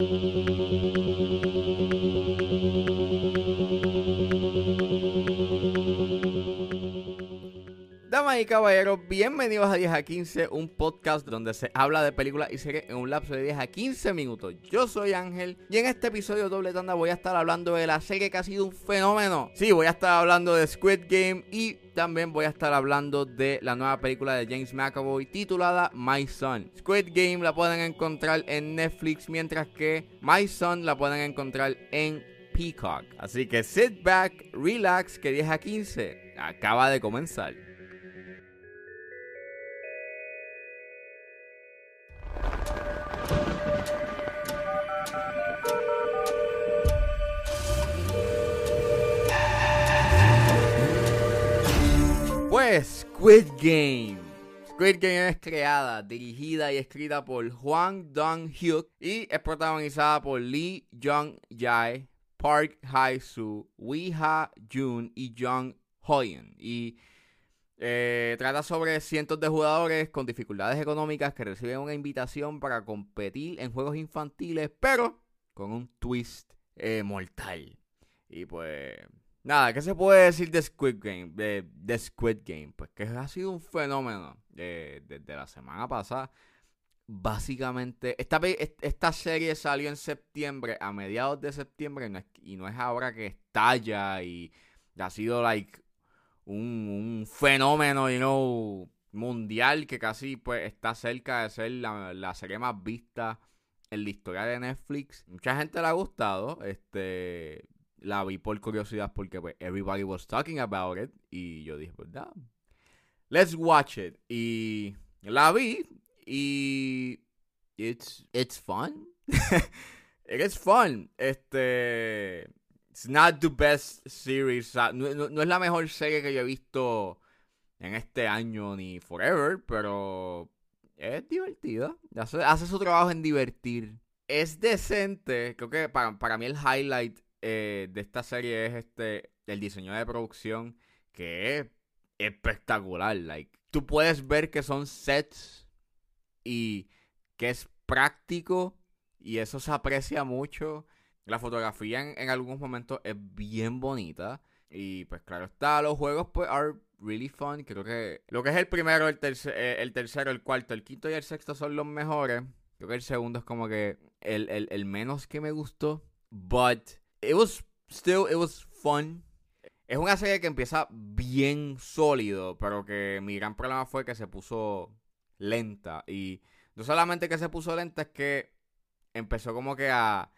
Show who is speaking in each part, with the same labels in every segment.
Speaker 1: Thank you. Damas y caballeros, bienvenidos a 10 a 15, un podcast donde se habla de películas y series en un lapso de 10 a 15 minutos. Yo soy Ángel y en este episodio doble tanda voy a estar hablando de la serie que ha sido un fenómeno. Sí, voy a estar hablando de Squid Game y también voy a estar hablando de la nueva película de James McAvoy titulada My Son. Squid Game la pueden encontrar en Netflix, mientras que My Son la pueden encontrar en Peacock. Así que sit back, relax, que 10 a 15 acaba de comenzar. Squid Game. Squid Game es creada, dirigida y escrita por Hwang Dong-hyuk y es protagonizada por Lee Jong-jae, Park Hae-soo, Wee Ha-jun y Jung Hoyen. Y eh, trata sobre cientos de jugadores con dificultades económicas que reciben una invitación para competir en juegos infantiles, pero con un twist eh, mortal. Y pues Nada, ¿qué se puede decir de Squid Game? De, Squid Game, pues que ha sido un fenómeno eh, desde la semana pasada. Básicamente, esta, esta serie salió en septiembre, a mediados de septiembre, y no es, ahora que estalla y ha sido like un, fenómeno, you know, mundial que casi pues está cerca de ser la, la serie más vista en la historia de Netflix. Mucha gente le ha gustado. Este, la vi por curiosidad porque pues, everybody was talking about it. Y yo dije, pues, let's watch it. Y la vi y it's, it's fun. it is fun. Este, it's not the best series. No, es la mejor serie que yo he visto en este año ni forever, pero es divertida. Hace, hace su trabajo en divertir. Es decente. Creo que para, para mí el highlight eh, de esta serie es este el diseño de producción que es espectacular. Like, tú puedes ver que son sets y que es práctico y eso se aprecia mucho. La fotografía en, algunos momentos es bien bonita. Y pues claro está, los juegos pues are really fun. Creo que lo que es el primero, el, eh, el tercero, el cuarto, el quinto y el sexto son los mejores. Creo que el segundo es como que el, el, el menos que me gustó. But it was still, it was fun. Es una serie que empieza bien sólido, pero que mi gran problema fue que se puso lenta. Y no solamente que se puso lenta, es que empezó como que a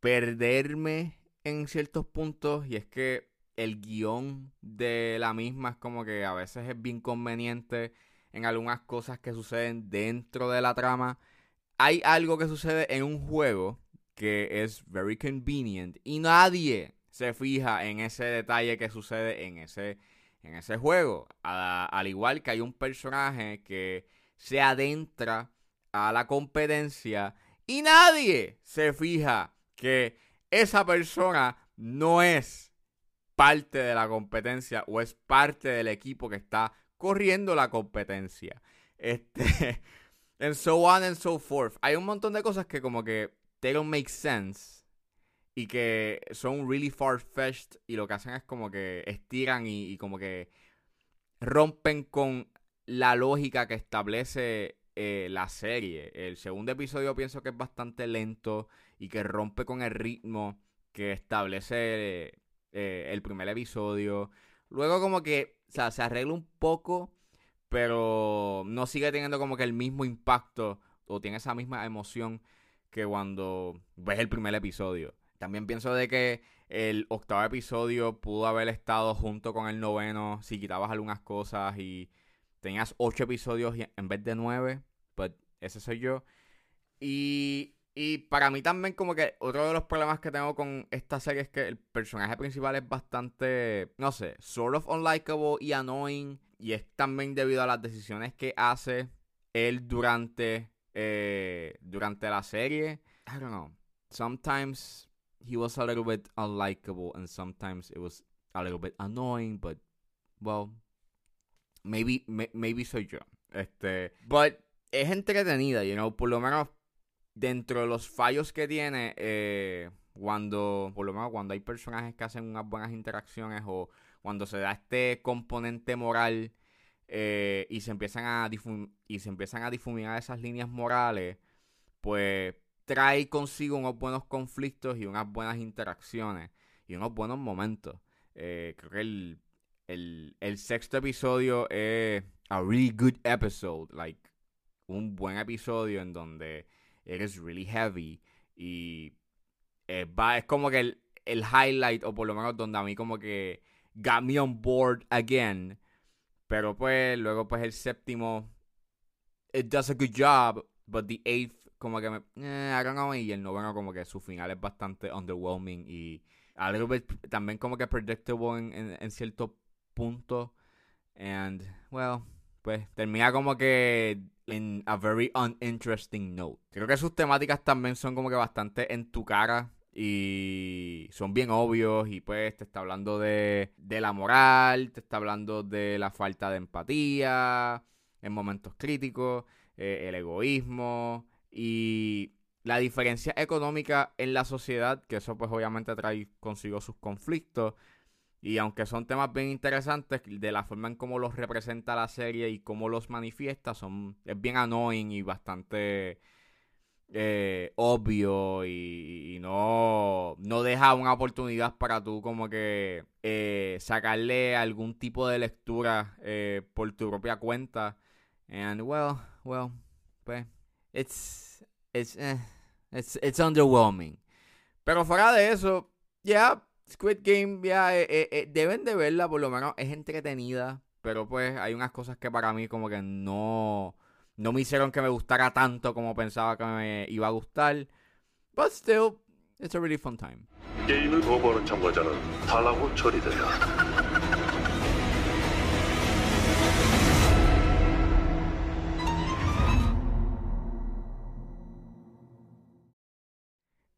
Speaker 1: perderme en ciertos puntos. Y es que el guion de la misma es como que a veces es bien conveniente en algunas cosas que suceden dentro de la trama. Hay algo que sucede en un juego que es very convenient y nadie se fija en ese detalle que sucede en ese, en ese juego. al igual que hay un personaje que se adentra a la competencia y nadie se fija que esa persona no es parte de la competencia o es parte del equipo que está corriendo la competencia. Este, and so on and so forth. Hay un montón de cosas que como que they don't make sense y que son really far-fetched y lo que hacen es como que estiran y, como que rompen con la lógica que establece eh, la serie. El segundo episodio pienso que es bastante lento y que rompe con el ritmo que establece eh, el primer episodio. Luego como que, o sea, se arregla un poco, pero no sigue teniendo como que el mismo impacto o tiene esa misma emoción que cuando ves el primer episodio. También pienso de que el octavo episodio pudo haber estado junto con el noveno si quitabas algunas cosas y tenías ocho episodios en vez de nueve. Pues ese soy yo. Y, y para mí también como que otro de los problemas que tengo con esta serie es que el personaje principal es bastante, no sé, sort of unlikable y annoying. Y es también debido a las decisiones que hace él durante eh, durante la serie. I don't know. Sometimes he was a little bit unlikable and sometimes it was a little bit annoying, but well, maybe maybe soy yo. Este, but es entretenida, you know, por lo menos dentro de los fallos que tiene, eh, cuando, por lo menos cuando hay personajes que hacen unas buenas interacciones o cuando se da este componente moral eh, y se empiezan a y se empiezan a difuminar esas líneas morales, pues trae consigo unos buenos conflictos y unas buenas interacciones y unos buenos momentos. Eh, creo que el, el, el, sexto episodio es a really good episode, like un buen episodio en donde it really heavy y eh, va, es como que el, el highlight o por lo menos donde a mí como que got me on board again pero pues luego pues el séptimo, it does a good job, but the eighth como que me, eh, y el noveno como que su final es bastante underwhelming y a little bit también como que predictable en, en, cierto punto. And, well, pues termina como que en a very uninteresting note. Creo que sus temáticas también son como que bastante en tu cara y son bien obvios y pues te está hablando de, la moral, te está hablando de la falta de empatía en momentos críticos, eh, el egoísmo y la diferencia económica en la sociedad, que eso pues obviamente trae consigo sus conflictos. Y aunque son temas bien interesantes, de la forma en cómo los representa la serie y cómo los manifiesta, son, es bien annoying y bastante eh, obvio y, no, no deja una oportunidad para tú como que eh, sacarle algún tipo de lectura eh, por tu propia cuenta. And well, well, pues, it's, it's, it's, it's underwhelming. Pero fuera de eso, ya, Squid Game, ya, deben de verla, por lo menos es entretenida. Pero pues hay unas cosas que para mí como que no no me hicieron que me gustara tanto como pensaba que me iba a gustar. But still, it's a really fun time.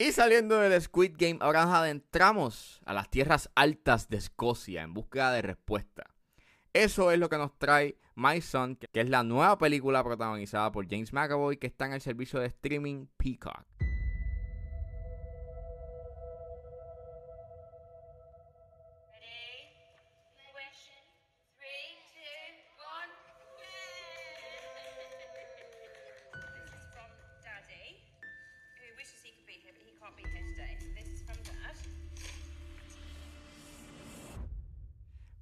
Speaker 1: Y saliendo del Squid Game, ahora nos adentramos a las tierras altas de Escocia en búsqueda de respuesta. Eso es lo que nos trae My Son, que es la nueva película protagonizada por James McAvoy que está en el servicio de streaming Peacock.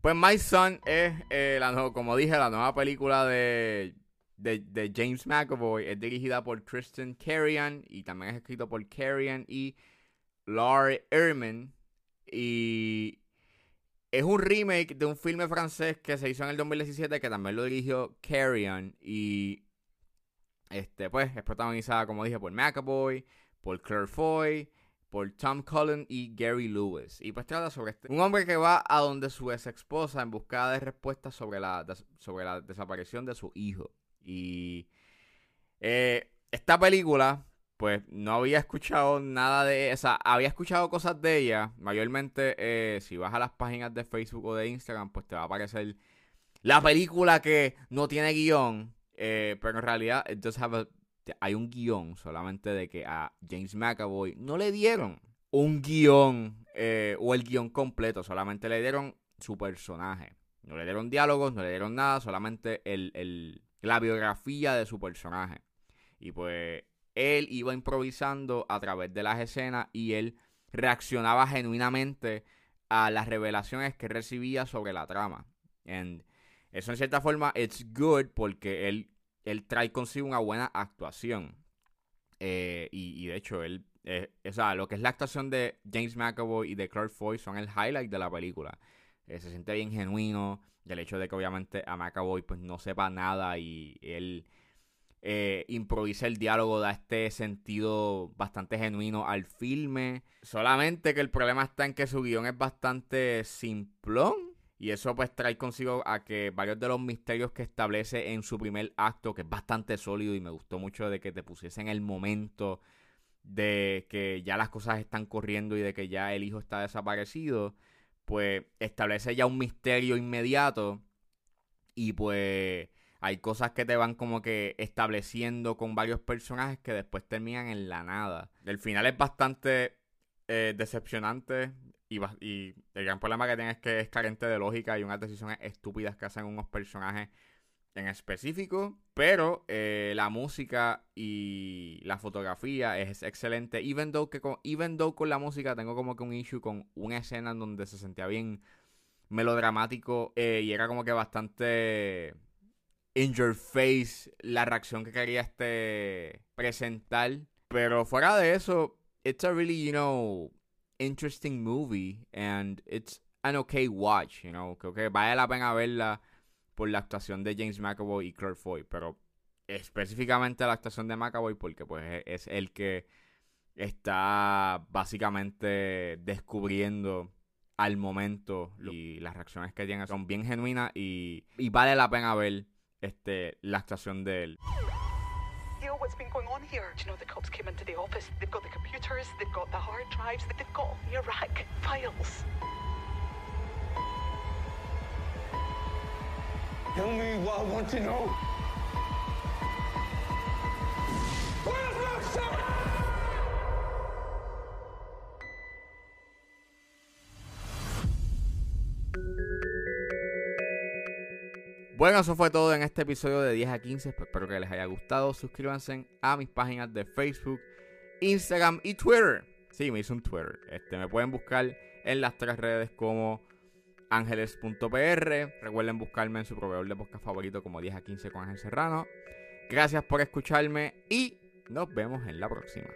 Speaker 1: Pues My Son es, eh, la, como dije, la nueva película de, de, James McAvoy. Es dirigida por Tristan Carrion y también es escrito por Carrion y Laurie Ehrman. Y es un remake de un filme francés que se hizo en el 2017 que también lo dirigió Carrion. Y este, pues, es protagonizada, como dije, por McAvoy, por Claire Foy por Tom Cullen y Gary Lewis. Y pues trata sobre este, un hombre que va a donde su ex esposa en busca de respuestas sobre la, sobre la desaparición de su hijo. Y eh, esta película, pues no había escuchado nada de esa. Había escuchado cosas de ella. Mayormente, eh, si vas a las páginas de Facebook o de Instagram, pues te va a aparecer la película que no tiene guion. Eh, pero en realidad, it does have a hay un guion solamente de que a James McAvoy no le dieron un guion eh, o el guion completo, solamente le dieron su personaje. No le dieron diálogos, no le dieron nada, solamente el, la biografía de su personaje. Y pues él iba improvisando a través de las escenas y él reaccionaba genuinamente a las revelaciones que recibía sobre la trama. Y eso en cierta forma it's good porque él él trae consigo una buena actuación. Eh, y, de hecho, él, eh, o sea, lo que es la actuación de James McAvoy y de Clark Foy son el highlight de la película. Eh, se siente bien genuino. el hecho de que obviamente a McAvoy pues no sepa nada y él improvisa el diálogo, da este sentido bastante genuino al filme. Solamente que el problema está en que su guion es bastante simplón y eso pues trae consigo a que varios de los misterios que establece en su primer acto, que es bastante sólido y me gustó mucho de que te pusiese en el momento de que ya las cosas están corriendo y de que ya el hijo está desaparecido, pues establece ya un misterio inmediato y pues Hay cosas que te van como que estableciendo con varios personajes que después terminan en la nada. El final es bastante eh, decepcionante y, el gran problema que tiene es que es carente de lógica y unas decisiones estúpidas que hacen unos personajes en específico. Pero eh, la música y la fotografía es excelente. Even though, que con, even though con la música tengo como que un issue con una escena en donde se sentía bien melodramático eh, y era como que bastante in your face la reacción que quería este presentar. Pero fuera de eso, it's a really, you know, interesting movie and it's an okay watch, you know. Creo que vale la pena verla por la actuación de James McAvoy y Claire Foy, pero específicamente la actuación de McAvoy porque pues es el que está básicamente descubriendo al momento y las reacciones que tiene son bien genuinas y, y vale la pena ver este la actuación de él. What's been going on here? Do you know the cops came into the office? They've got the computers, they've got the hard drives, they've got the Iraq files. Tell me what I want to know. Bueno, eso fue todo en este episodio de 10 a 15. Pues espero que les haya gustado. Suscríbanse a mis páginas de Facebook, Instagram y Twitter. Sí, me hice un Twitter. Este, me pueden buscar en las tres redes como ángeles.pr. Recuerden buscarme en su proveedor de podcast favorito como 10 a 15 con Ángel Serrano. Gracias por escucharme y nos vemos en la próxima.